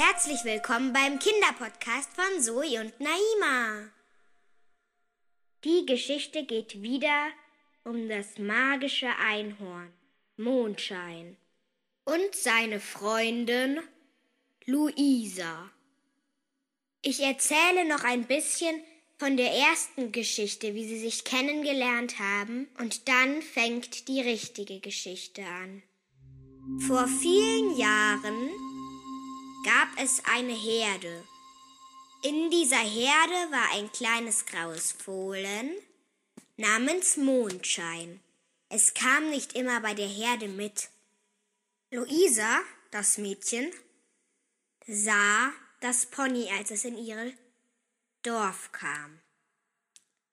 Herzlich willkommen beim Kinderpodcast von Zoe und Naima. Die Geschichte geht wieder um das magische Einhorn Mondschein und seine Freundin Luisa. Ich erzähle noch ein bisschen von der ersten Geschichte, wie sie sich kennengelernt haben, und dann fängt die richtige Geschichte an. Vor vielen Jahren gab es eine Herde. In dieser Herde war ein kleines graues Fohlen namens Mondschein. Es kam nicht immer bei der Herde mit. Luisa, das Mädchen, sah das Pony, als es in ihr Dorf kam.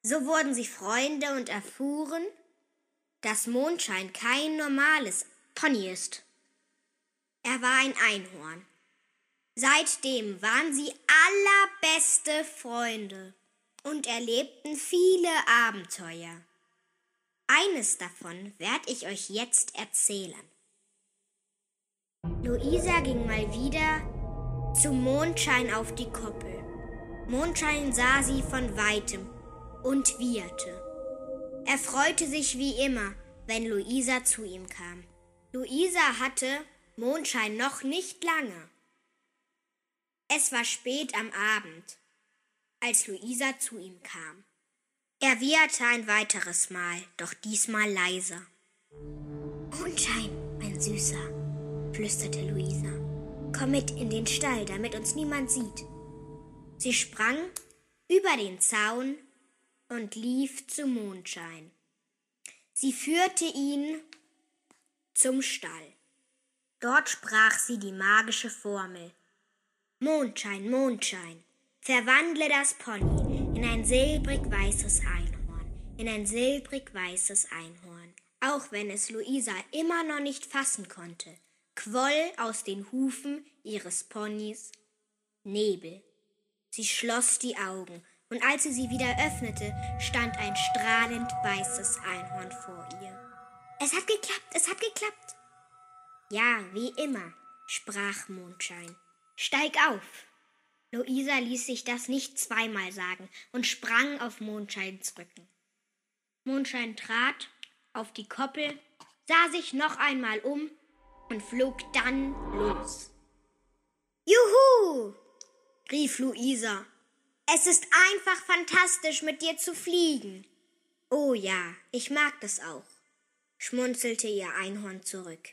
So wurden sie Freunde und erfuhren, dass Mondschein kein normales Pony ist. Er war ein Einhorn. Seitdem waren sie allerbeste Freunde und erlebten viele Abenteuer. Eines davon werde ich euch jetzt erzählen. Luisa ging mal wieder zum Mondschein auf die Koppel. Mondschein sah sie von weitem und wieherte. Er freute sich wie immer, wenn Luisa zu ihm kam. Luisa hatte Mondschein noch nicht lange. Es war spät am Abend, als Luisa zu ihm kam. Er wieherte ein weiteres Mal, doch diesmal leiser. Mondschein, mein Süßer, flüsterte Luisa. Komm mit in den Stall, damit uns niemand sieht. Sie sprang über den Zaun und lief zu Mondschein. Sie führte ihn zum Stall. Dort sprach sie die magische Formel. Mondschein, Mondschein, verwandle das Pony in ein silbrig weißes Einhorn, in ein silbrig weißes Einhorn. Auch wenn es Luisa immer noch nicht fassen konnte, quoll aus den Hufen ihres Ponys Nebel. Sie schloss die Augen, und als sie sie wieder öffnete, stand ein strahlend weißes Einhorn vor ihr. Es hat geklappt, es hat geklappt. Ja, wie immer, sprach Mondschein. Steig auf! Luisa ließ sich das nicht zweimal sagen und sprang auf Mondscheins Rücken. Mondschein trat auf die Koppel, sah sich noch einmal um und flog dann los. Juhu! rief Luisa. Es ist einfach fantastisch, mit dir zu fliegen. Oh ja, ich mag das auch, schmunzelte ihr Einhorn zurück.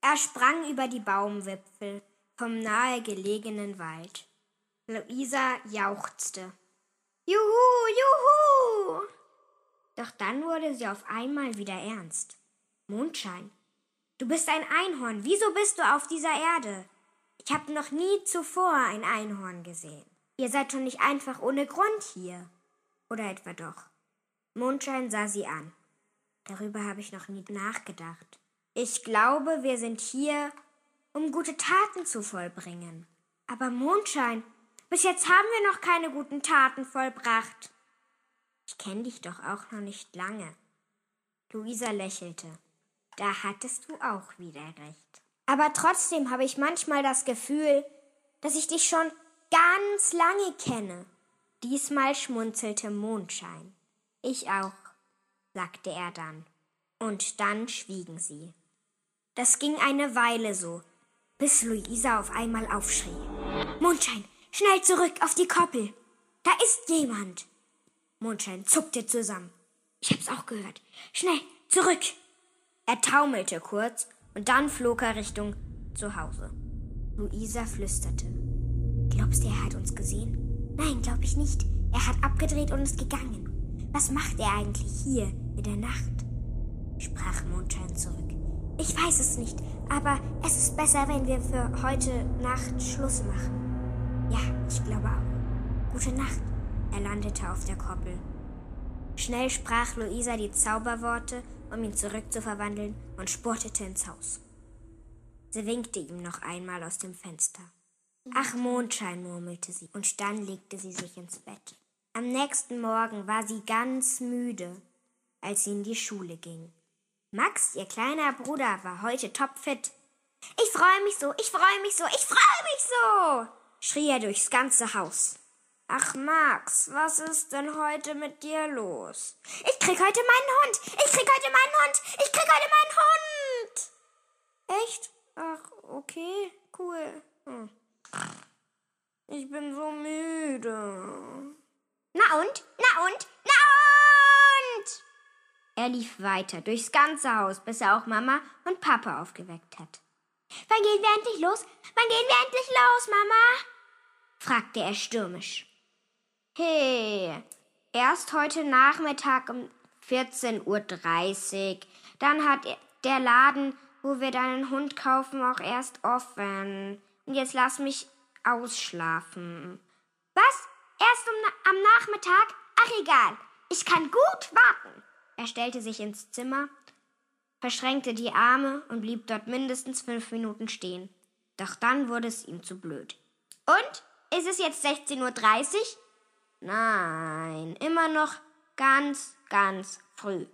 Er sprang über die Baumwipfel vom nahegelegenen Wald. Luisa jauchzte. Juhu, juhu! Doch dann wurde sie auf einmal wieder ernst. Mondschein, du bist ein Einhorn. Wieso bist du auf dieser Erde? Ich habe noch nie zuvor ein Einhorn gesehen. Ihr seid schon nicht einfach ohne Grund hier. Oder etwa doch? Mondschein sah sie an. Darüber habe ich noch nie nachgedacht. Ich glaube, wir sind hier, um gute Taten zu vollbringen. Aber Mondschein, bis jetzt haben wir noch keine guten Taten vollbracht. Ich kenne dich doch auch noch nicht lange. Luisa lächelte. Da hattest du auch wieder recht. Aber trotzdem habe ich manchmal das Gefühl, dass ich dich schon ganz lange kenne. Diesmal schmunzelte Mondschein. Ich auch, sagte er dann. Und dann schwiegen sie. Das ging eine Weile so, bis Luisa auf einmal aufschrie. Mondschein, schnell zurück auf die Koppel. Da ist jemand. Mondschein zuckte zusammen. Ich hab's auch gehört. Schnell, zurück. Er taumelte kurz und dann flog er Richtung zu Hause. Luisa flüsterte. Glaubst du, er hat uns gesehen? Nein, glaub ich nicht. Er hat abgedreht und ist gegangen. Was macht er eigentlich hier in der Nacht? sprach Mondschein zurück. Es nicht, aber es ist besser, wenn wir für heute Nacht Schluss machen. Ja, ich glaube auch. Gute Nacht. Er landete auf der Koppel. Schnell sprach Luisa die Zauberworte, um ihn zurückzuverwandeln, und spurtete ins Haus. Sie winkte ihm noch einmal aus dem Fenster. Ach, Mondschein, murmelte sie, und dann legte sie sich ins Bett. Am nächsten Morgen war sie ganz müde, als sie in die Schule ging. Max, ihr kleiner Bruder, war heute topfit. Ich freue mich so, ich freue mich so, ich freue mich so, schrie er durchs ganze Haus. Ach, Max, was ist denn heute mit dir los? Ich krieg heute meinen Hund! Ich krieg heute meinen Hund! Ich krieg heute meinen Hund! Echt? Ach, okay, cool. Hm. Ich bin so müde. Na und? Na und? Er lief weiter durchs ganze Haus, bis er auch Mama und Papa aufgeweckt hat. Wann gehen wir endlich los? Wann gehen wir endlich los, Mama? fragte er stürmisch. Hey, erst heute Nachmittag um 14.30 Uhr. Dann hat der Laden, wo wir deinen Hund kaufen, auch erst offen. Und jetzt lass mich ausschlafen. Was? Erst um, am Nachmittag? Ach egal, ich kann gut warten. Er stellte sich ins Zimmer, verschränkte die Arme und blieb dort mindestens fünf Minuten stehen. Doch dann wurde es ihm zu blöd. Und? Ist es jetzt 16.30 Uhr? Nein, immer noch ganz, ganz früh.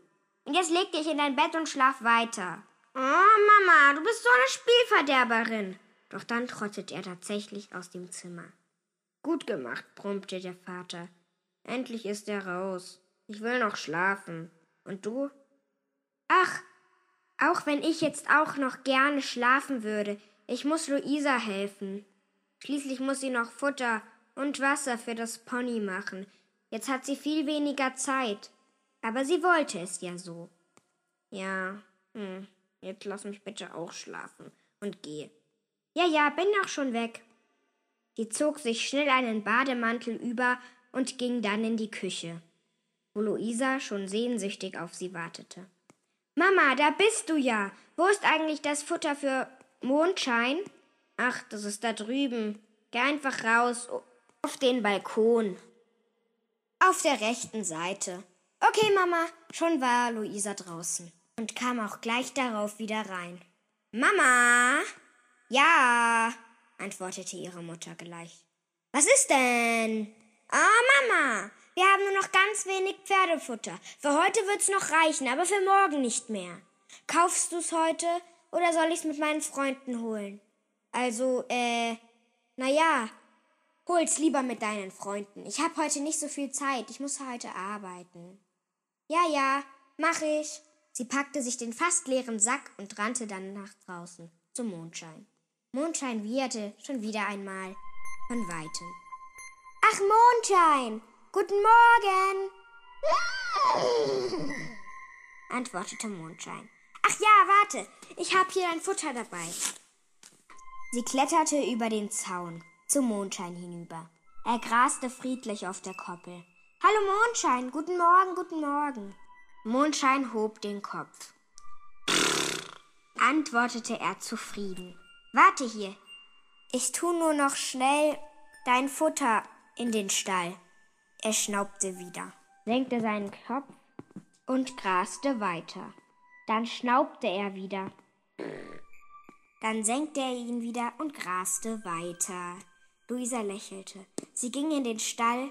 Und jetzt leg dich in dein Bett und schlaf weiter. Oh, Mama, du bist so eine Spielverderberin. Doch dann trottet er tatsächlich aus dem Zimmer. Gut gemacht, brummte der Vater. Endlich ist er raus. Ich will noch schlafen. Und du? Ach, auch wenn ich jetzt auch noch gerne schlafen würde, ich muss Luisa helfen. Schließlich muss sie noch Futter und Wasser für das Pony machen. Jetzt hat sie viel weniger Zeit. Aber sie wollte es ja so. Ja, hm, jetzt lass mich bitte auch schlafen und geh. Ja, ja, bin auch schon weg. Sie zog sich schnell einen Bademantel über und ging dann in die Küche, wo Luisa schon sehnsüchtig auf sie wartete. Mama, da bist du ja. Wo ist eigentlich das Futter für Mondschein? Ach, das ist da drüben. Geh einfach raus auf den Balkon. Auf der rechten Seite. Okay, Mama. Schon war Luisa draußen und kam auch gleich darauf wieder rein. Mama? Ja, antwortete ihre Mutter gleich. Was ist denn? Ah, oh, Mama, wir haben nur noch ganz wenig Pferdefutter. Für heute wird's noch reichen, aber für morgen nicht mehr. Kaufst du's heute oder soll ich's mit meinen Freunden holen? Also, äh, na ja, Hol's lieber mit deinen Freunden. Ich habe heute nicht so viel Zeit. Ich muss heute arbeiten. Ja, ja, mach ich. Sie packte sich den fast leeren Sack und rannte dann nach draußen zum Mondschein. Mondschein wieherte schon wieder einmal von weitem. Ach, Mondschein! Guten Morgen! antwortete Mondschein. Ach ja, warte, ich hab hier ein Futter dabei. Sie kletterte über den Zaun zum Mondschein hinüber. Er graste friedlich auf der Koppel. Hallo Mondschein, guten Morgen, guten Morgen. Mondschein hob den Kopf. antwortete er zufrieden. Warte hier. Ich tu nur noch schnell dein Futter in den Stall. Er schnaubte wieder, senkte seinen Kopf und graste weiter. Dann schnaubte er wieder. Dann senkte er ihn wieder und graste weiter. Luisa lächelte. Sie ging in den Stall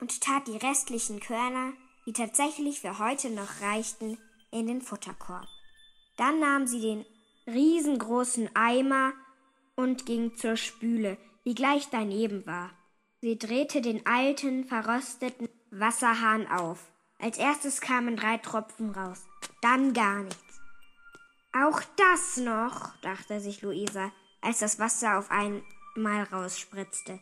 und tat die restlichen Körner, die tatsächlich für heute noch reichten, in den Futterkorb. Dann nahm sie den riesengroßen Eimer und ging zur Spüle, die gleich daneben war. Sie drehte den alten, verrosteten Wasserhahn auf. Als erstes kamen drei Tropfen raus, dann gar nichts. Auch das noch, dachte sich Luisa, als das Wasser auf einen mal rausspritzte.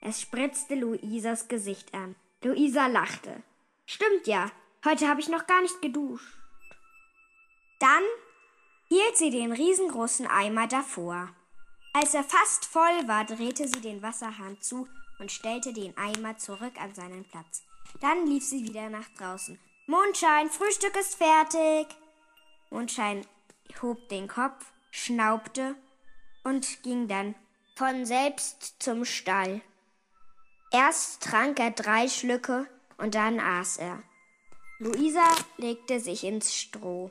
Es spritzte Luisas Gesicht an. Luisa lachte. Stimmt ja, heute habe ich noch gar nicht geduscht. Dann hielt sie den riesengroßen Eimer davor. Als er fast voll war, drehte sie den Wasserhahn zu und stellte den Eimer zurück an seinen Platz. Dann lief sie wieder nach draußen. Mondschein, Frühstück ist fertig. Mondschein hob den Kopf, schnaubte und ging dann von selbst zum Stall. Erst trank er drei Schlücke und dann aß er. Luisa legte sich ins Stroh.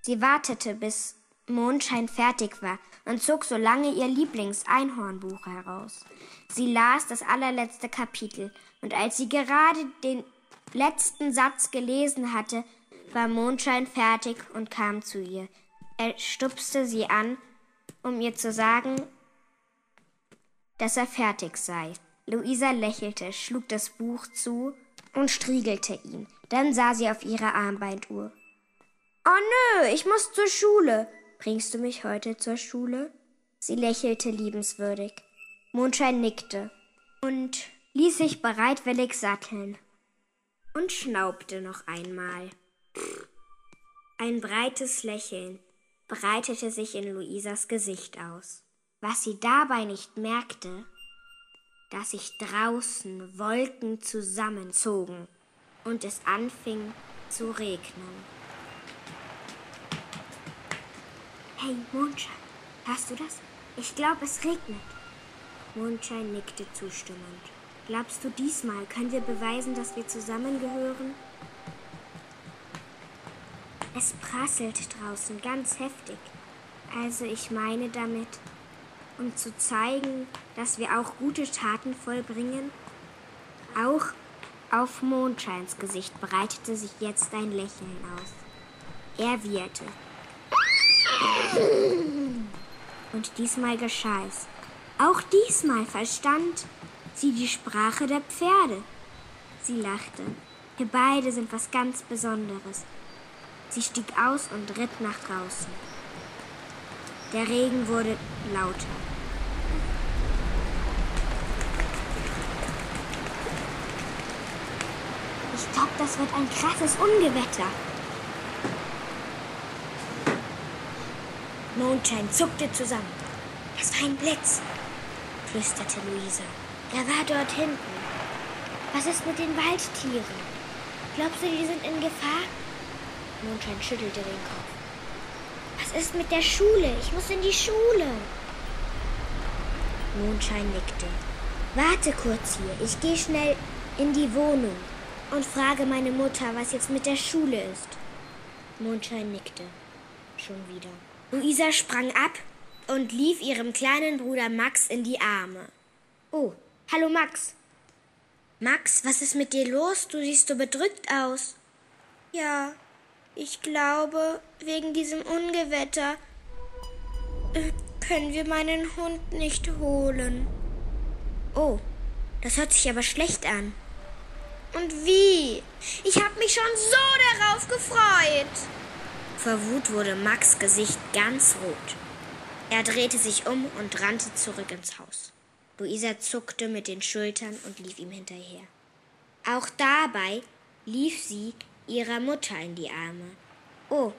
Sie wartete, bis Mondschein fertig war und zog so lange ihr Lieblingseinhornbuch heraus. Sie las das allerletzte Kapitel, und als sie gerade den letzten Satz gelesen hatte, war Mondschein fertig und kam zu ihr. Er stupste sie an um ihr zu sagen, dass er fertig sei. Luisa lächelte, schlug das Buch zu und striegelte ihn. Dann sah sie auf ihre Armbeinduhr. Oh nö, ich muss zur Schule. Bringst du mich heute zur Schule? Sie lächelte liebenswürdig. Mondschein nickte und ließ sich bereitwillig satteln und schnaubte noch einmal. Ein breites Lächeln breitete sich in Luisas Gesicht aus. Was sie dabei nicht merkte, dass sich draußen Wolken zusammenzogen und es anfing zu regnen. Hey, Mondschein, hörst du das? Ich glaube, es regnet. Mondschein nickte zustimmend. Glaubst du, diesmal können wir beweisen, dass wir zusammengehören? Es prasselt draußen ganz heftig. Also ich meine damit, um zu zeigen, dass wir auch gute Taten vollbringen. Auch auf Mondscheins Gesicht breitete sich jetzt ein Lächeln aus. Er wieherte. Und diesmal geschah es. Auch diesmal verstand sie die Sprache der Pferde. Sie lachte. Wir beide sind was ganz Besonderes. Sie stieg aus und ritt nach draußen. Der Regen wurde lauter. Ich glaube, das wird ein krasses Ungewetter. Mondschein zuckte zusammen. Das war ein Blitz, flüsterte Luisa. Er war dort hinten. Was ist mit den Waldtieren? Glaubst du, die sind in Gefahr? Mondschein schüttelte den Kopf. Was ist mit der Schule? Ich muss in die Schule. Mondschein nickte. Warte kurz hier. Ich gehe schnell in die Wohnung und frage meine Mutter, was jetzt mit der Schule ist. Mondschein nickte. Schon wieder. Luisa sprang ab und lief ihrem kleinen Bruder Max in die Arme. Oh, Hallo Max. Max, was ist mit dir los? Du siehst so bedrückt aus. Ja, ich glaube, wegen diesem Ungewetter äh, können wir meinen Hund nicht holen. Oh, das hört sich aber schlecht an. Und wie? Ich habe mich schon so darauf gefreut. Vor Wut wurde Max Gesicht ganz rot. Er drehte sich um und rannte zurück ins Haus. Luisa zuckte mit den Schultern und lief ihm hinterher. Auch dabei lief sie ihrer Mutter in die Arme. Oh,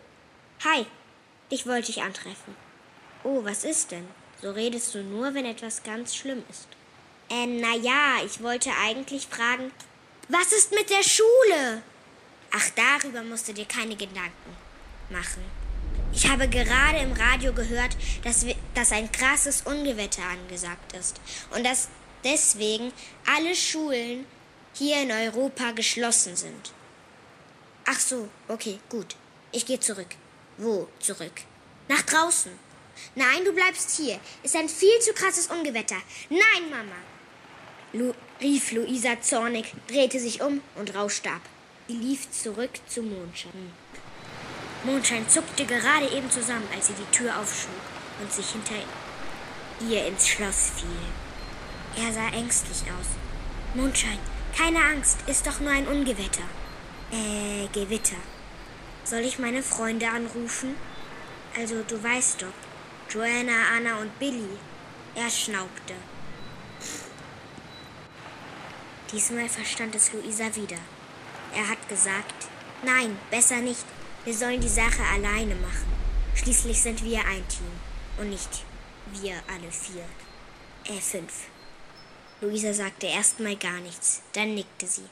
hi, ich wollte dich antreffen. Oh, was ist denn? So redest du nur, wenn etwas ganz schlimm ist. Äh, na ja, ich wollte eigentlich fragen, was ist mit der Schule? Ach, darüber musst du dir keine Gedanken machen. Ich habe gerade im Radio gehört, dass, wir, dass ein krasses Ungewetter angesagt ist und dass deswegen alle Schulen hier in Europa geschlossen sind. Ach so, okay, gut. Ich gehe zurück. Wo zurück? Nach draußen. Nein, du bleibst hier. Ist ein viel zu krasses Ungewetter. Nein, Mama. Lu rief Luisa zornig, drehte sich um und rauschte ab. Sie lief zurück zum Mondschein. Mondschein zuckte gerade eben zusammen, als sie die Tür aufschlug und sich hinter ihr ins Schloss fiel. Er sah ängstlich aus. Mondschein, keine Angst, ist doch nur ein Ungewetter. Äh, Gewitter. Soll ich meine Freunde anrufen? Also, du weißt doch. Joanna, Anna und Billy. Er schnaubte. Diesmal verstand es Luisa wieder. Er hat gesagt, nein, besser nicht. Wir sollen die Sache alleine machen. Schließlich sind wir ein Team und nicht wir alle vier. Äh, fünf. Luisa sagte erstmal gar nichts, dann nickte sie.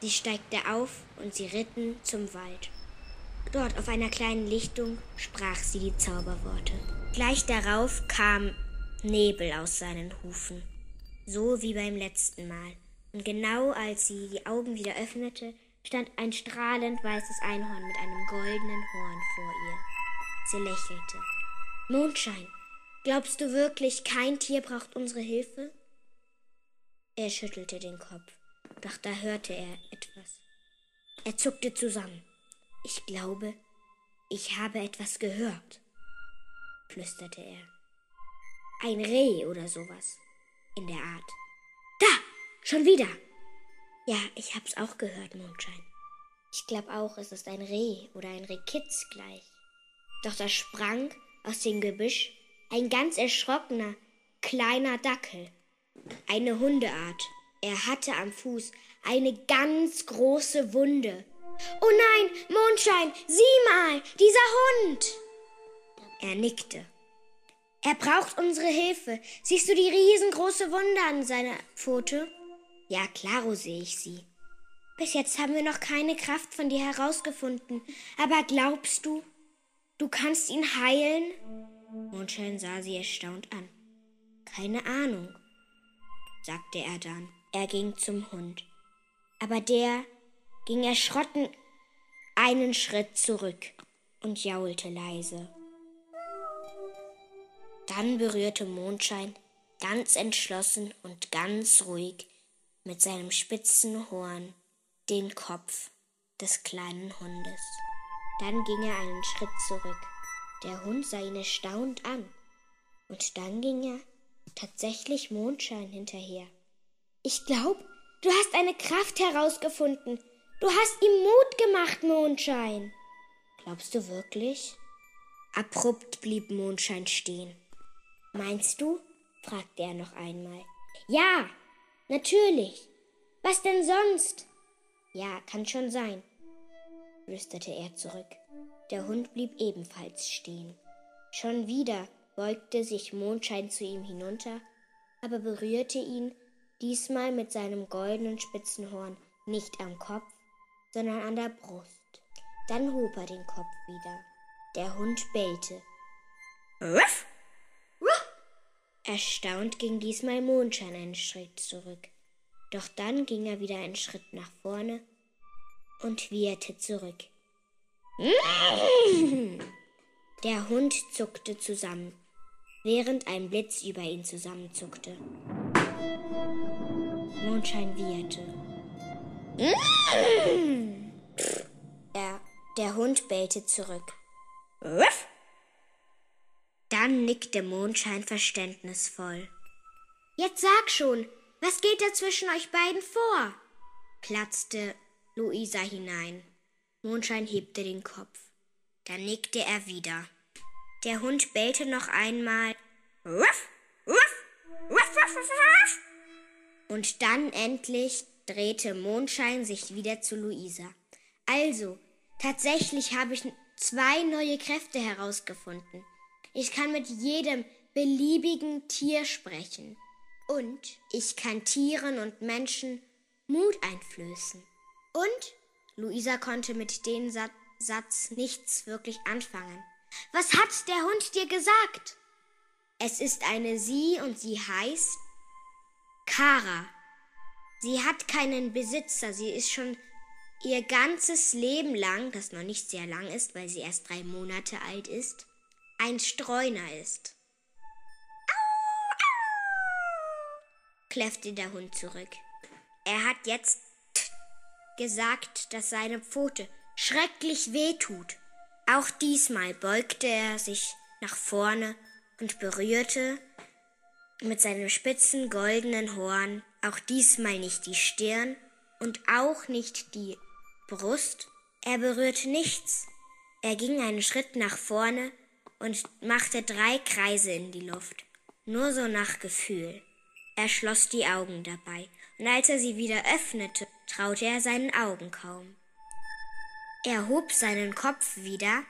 Sie steigte auf und sie ritten zum Wald. Dort auf einer kleinen Lichtung sprach sie die Zauberworte. Gleich darauf kam Nebel aus seinen Hufen, so wie beim letzten Mal. Und genau als sie die Augen wieder öffnete, stand ein strahlend weißes Einhorn mit einem goldenen Horn vor ihr. Sie lächelte. Mondschein, glaubst du wirklich, kein Tier braucht unsere Hilfe? Er schüttelte den Kopf, doch da hörte er etwas. Er zuckte zusammen. Ich glaube, ich habe etwas gehört, flüsterte er. Ein Reh oder sowas. In der Art. Da! Schon wieder! Ja, ich hab's auch gehört, Mondschein. Ich glaube auch, es ist ein Reh oder ein Rehkitz gleich. Doch da sprang aus dem Gebüsch ein ganz erschrockener, kleiner Dackel. Eine Hundeart. Er hatte am Fuß eine ganz große Wunde. Oh nein, Mondschein, sieh mal, dieser Hund! Er nickte. Er braucht unsere Hilfe. Siehst du die riesengroße Wunde an seiner Pfote? Ja, klaro sehe ich sie. Bis jetzt haben wir noch keine Kraft von dir herausgefunden. Aber glaubst du, du kannst ihn heilen? Mondschein sah sie erstaunt an. Keine Ahnung, sagte er dann. Er ging zum Hund. Aber der ging erschrocken einen Schritt zurück und jaulte leise. Dann berührte Mondschein ganz entschlossen und ganz ruhig mit seinem spitzen Horn den Kopf des kleinen Hundes. Dann ging er einen Schritt zurück. Der Hund sah ihn erstaunt an. Und dann ging er tatsächlich Mondschein hinterher. Ich glaub, du hast eine Kraft herausgefunden. Du hast ihm Mut gemacht, Mondschein. Glaubst du wirklich? Abrupt blieb Mondschein stehen. Meinst du? fragte er noch einmal. Ja, natürlich. Was denn sonst? Ja, kann schon sein, flüsterte er zurück. Der Hund blieb ebenfalls stehen. Schon wieder beugte sich Mondschein zu ihm hinunter, aber berührte ihn diesmal mit seinem goldenen Spitzenhorn nicht am Kopf, sondern an der Brust. Dann hob er den Kopf wieder. Der Hund bellte. Ruff! Erstaunt ging diesmal Mondschein einen Schritt zurück. Doch dann ging er wieder einen Schritt nach vorne und wieherte zurück. Der Hund zuckte zusammen, während ein Blitz über ihn zusammenzuckte. Mondschein wieherte. Der, der Hund bellte zurück. Dann nickte Mondschein verständnisvoll. Jetzt sag schon, was geht da zwischen euch beiden vor? platzte Luisa hinein. Mondschein hebte den Kopf. Dann nickte er wieder. Der Hund bellte noch einmal. Ruff, ruff, ruff, ruff, ruff, Und dann endlich drehte Mondschein sich wieder zu Luisa. Also, tatsächlich habe ich zwei neue Kräfte herausgefunden. Ich kann mit jedem beliebigen Tier sprechen. Und ich kann Tieren und Menschen Mut einflößen. Und Luisa konnte mit dem Satz nichts wirklich anfangen. Was hat der Hund dir gesagt? Es ist eine Sie und sie heißt Kara. Sie hat keinen Besitzer. Sie ist schon ihr ganzes Leben lang, das noch nicht sehr lang ist, weil sie erst drei Monate alt ist, ein Streuner ist. kläffte der Hund zurück. Er hat jetzt gesagt, dass seine Pfote schrecklich wehtut. Auch diesmal beugte er sich nach vorne und berührte mit seinem spitzen goldenen Horn auch diesmal nicht die Stirn und auch nicht die Brust. Er berührte nichts. Er ging einen Schritt nach vorne und machte drei Kreise in die Luft, nur so nach Gefühl. Er schloss die Augen dabei, und als er sie wieder öffnete, traute er seinen Augen kaum. Er hob seinen Kopf wieder,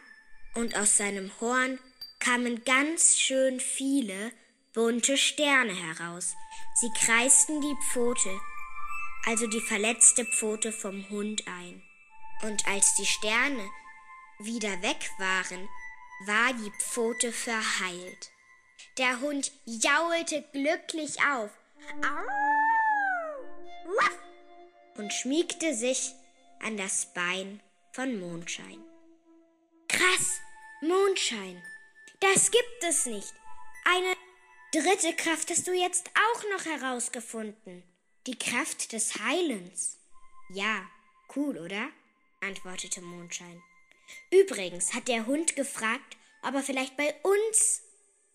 und aus seinem Horn kamen ganz schön viele bunte Sterne heraus. Sie kreisten die Pfote, also die verletzte Pfote vom Hund ein. Und als die Sterne wieder weg waren, war die Pfote verheilt. Der Hund jaulte glücklich auf und schmiegte sich an das Bein von Mondschein. Krass, Mondschein, das gibt es nicht. Eine dritte Kraft hast du jetzt auch noch herausgefunden. Die Kraft des Heilens. Ja, cool, oder? antwortete Mondschein. Übrigens hat der Hund gefragt, ob er vielleicht bei uns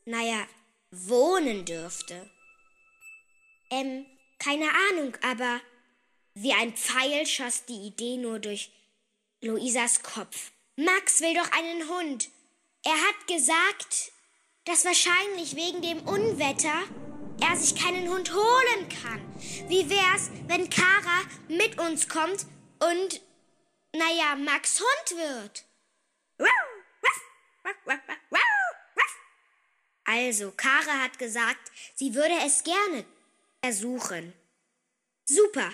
naja, wohnen dürfte. Ähm, keine Ahnung, aber wie ein Pfeil schoss die Idee nur durch Luisas Kopf. Max will doch einen Hund. Er hat gesagt, dass wahrscheinlich wegen dem Unwetter er sich keinen Hund holen kann. Wie wär's, wenn Kara mit uns kommt und, naja, Max Hund wird? Also, Kara hat gesagt, sie würde es gerne ersuchen. Super.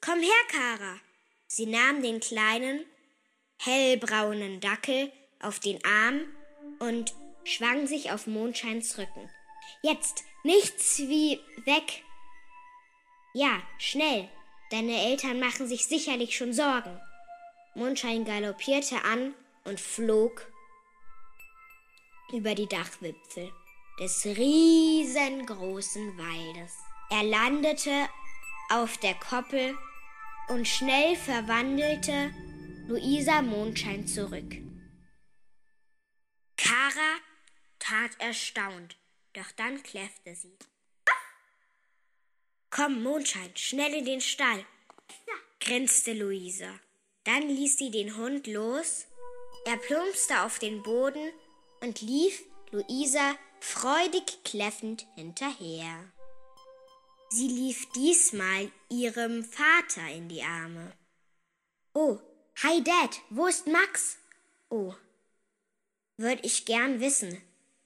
Komm her, Kara. Sie nahm den kleinen, hellbraunen Dackel auf den Arm und schwang sich auf Mondscheins Rücken. Jetzt nichts wie weg. Ja, schnell. Deine Eltern machen sich sicherlich schon Sorgen. Mondschein galoppierte an und flog über die Dachwipfel des riesengroßen Waldes. Er landete auf der Koppel und schnell verwandelte Luisa Mondschein zurück. Kara tat erstaunt, doch dann kläffte sie. Komm, Mondschein, schnell in den Stall, grinste Luisa. Dann ließ sie den Hund los, er plumpste auf den Boden und lief Luisa freudig kläffend hinterher. Sie lief diesmal ihrem Vater in die Arme. Oh, hi Dad, wo ist Max? Oh, würd ich gern wissen.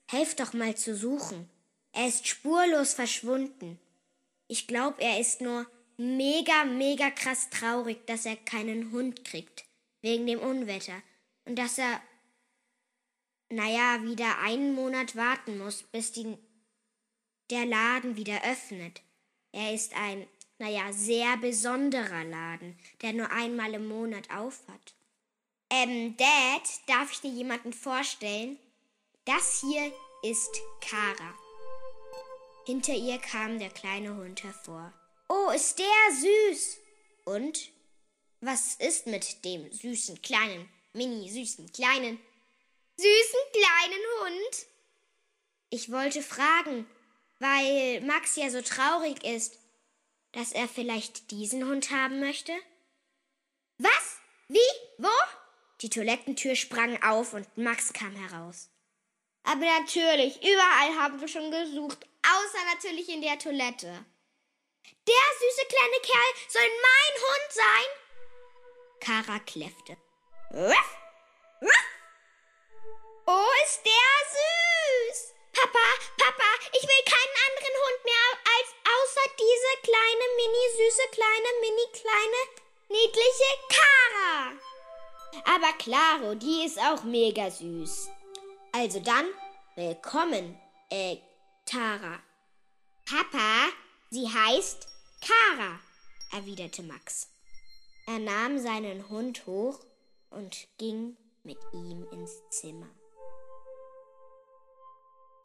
Helf doch mal zu suchen. Er ist spurlos verschwunden. Ich glaub, er ist nur mega, mega krass traurig, dass er keinen Hund kriegt, wegen dem Unwetter. Und dass er, naja, wieder einen Monat warten muss, bis die, der Laden wieder öffnet. Er ist ein, naja, sehr besonderer Laden, der nur einmal im Monat aufhat. Ähm, Dad, darf ich dir jemanden vorstellen? Das hier ist Kara. Hinter ihr kam der kleine Hund hervor. Oh, ist der süß! Und? Was ist mit dem süßen kleinen, mini süßen kleinen, süßen kleinen Hund? Ich wollte fragen, weil Max ja so traurig ist, dass er vielleicht diesen Hund haben möchte? Was? Wie? Wo? Die Toilettentür sprang auf und Max kam heraus. Aber natürlich, überall haben wir schon gesucht, außer natürlich in der Toilette. Der süße kleine Kerl soll mein Hund sein? Kara kläffte. Ruff, ruff. Oh, ist der süß! Papa, Papa, ich will keinen anderen Hund mehr als außer diese kleine, mini süße, kleine, mini kleine, niedliche Kara. Aber Claro, die ist auch mega süß. Also dann, willkommen, äh, Tara. Papa, sie heißt Kara, erwiderte Max. Er nahm seinen Hund hoch und ging mit ihm ins Zimmer.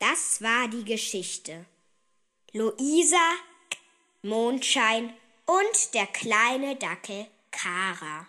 Das war die Geschichte. Luisa, Mondschein und der kleine Dackel Kara.